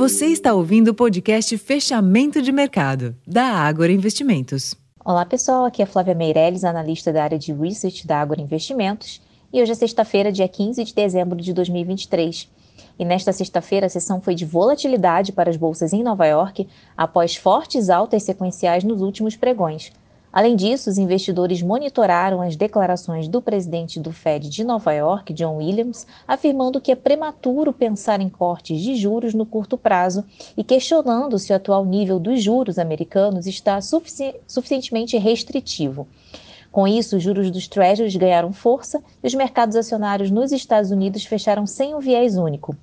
Você está ouvindo o podcast Fechamento de Mercado, da Ágora Investimentos. Olá pessoal, aqui é Flávia Meirelles, analista da área de Research da Ágora Investimentos, e hoje é sexta-feira, dia 15 de dezembro de 2023. E nesta sexta-feira, a sessão foi de volatilidade para as bolsas em Nova York, após fortes altas sequenciais nos últimos pregões. Além disso, os investidores monitoraram as declarações do presidente do Fed de Nova York, John Williams, afirmando que é prematuro pensar em cortes de juros no curto prazo e questionando se o atual nível dos juros americanos está sufici suficientemente restritivo. Com isso, os juros dos Treasuries ganharam força e os mercados acionários nos Estados Unidos fecharam sem um viés único.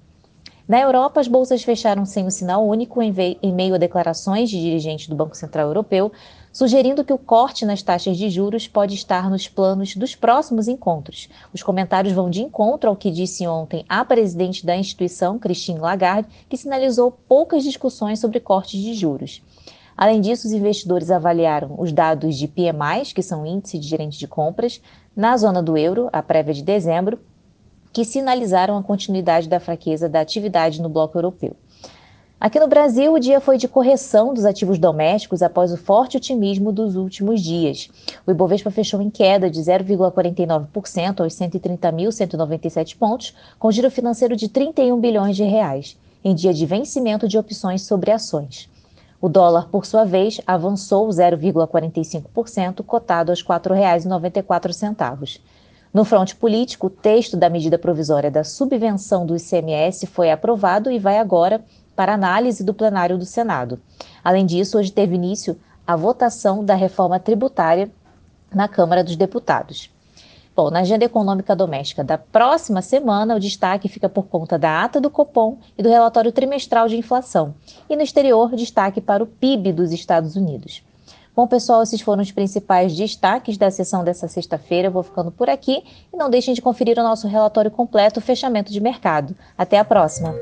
Na Europa, as bolsas fecharam sem o um sinal único em, em meio a declarações de dirigentes do Banco Central Europeu, sugerindo que o corte nas taxas de juros pode estar nos planos dos próximos encontros. Os comentários vão de encontro ao que disse ontem a presidente da instituição, Christine Lagarde, que sinalizou poucas discussões sobre cortes de juros. Além disso, os investidores avaliaram os dados de PMIs, que são índice de gerente de compras, na zona do euro, a prévia de dezembro, que sinalizaram a continuidade da fraqueza da atividade no bloco europeu. Aqui no Brasil, o dia foi de correção dos ativos domésticos após o forte otimismo dos últimos dias. O Ibovespa fechou em queda de 0,49% aos 130.197 pontos, com giro financeiro de 31 bilhões de reais, em dia de vencimento de opções sobre ações. O dólar, por sua vez, avançou 0,45%, cotado aos R$ 4,94. No fronte político, o texto da medida provisória da subvenção do ICMS foi aprovado e vai agora para análise do plenário do Senado. Além disso, hoje teve início a votação da reforma tributária na Câmara dos Deputados. Bom, na agenda econômica doméstica da próxima semana, o destaque fica por conta da ata do Copom e do relatório trimestral de inflação. E no exterior, destaque para o PIB dos Estados Unidos. Bom, pessoal, esses foram os principais destaques da sessão dessa sexta-feira. Vou ficando por aqui e não deixem de conferir o nosso relatório completo, fechamento de mercado. Até a próxima!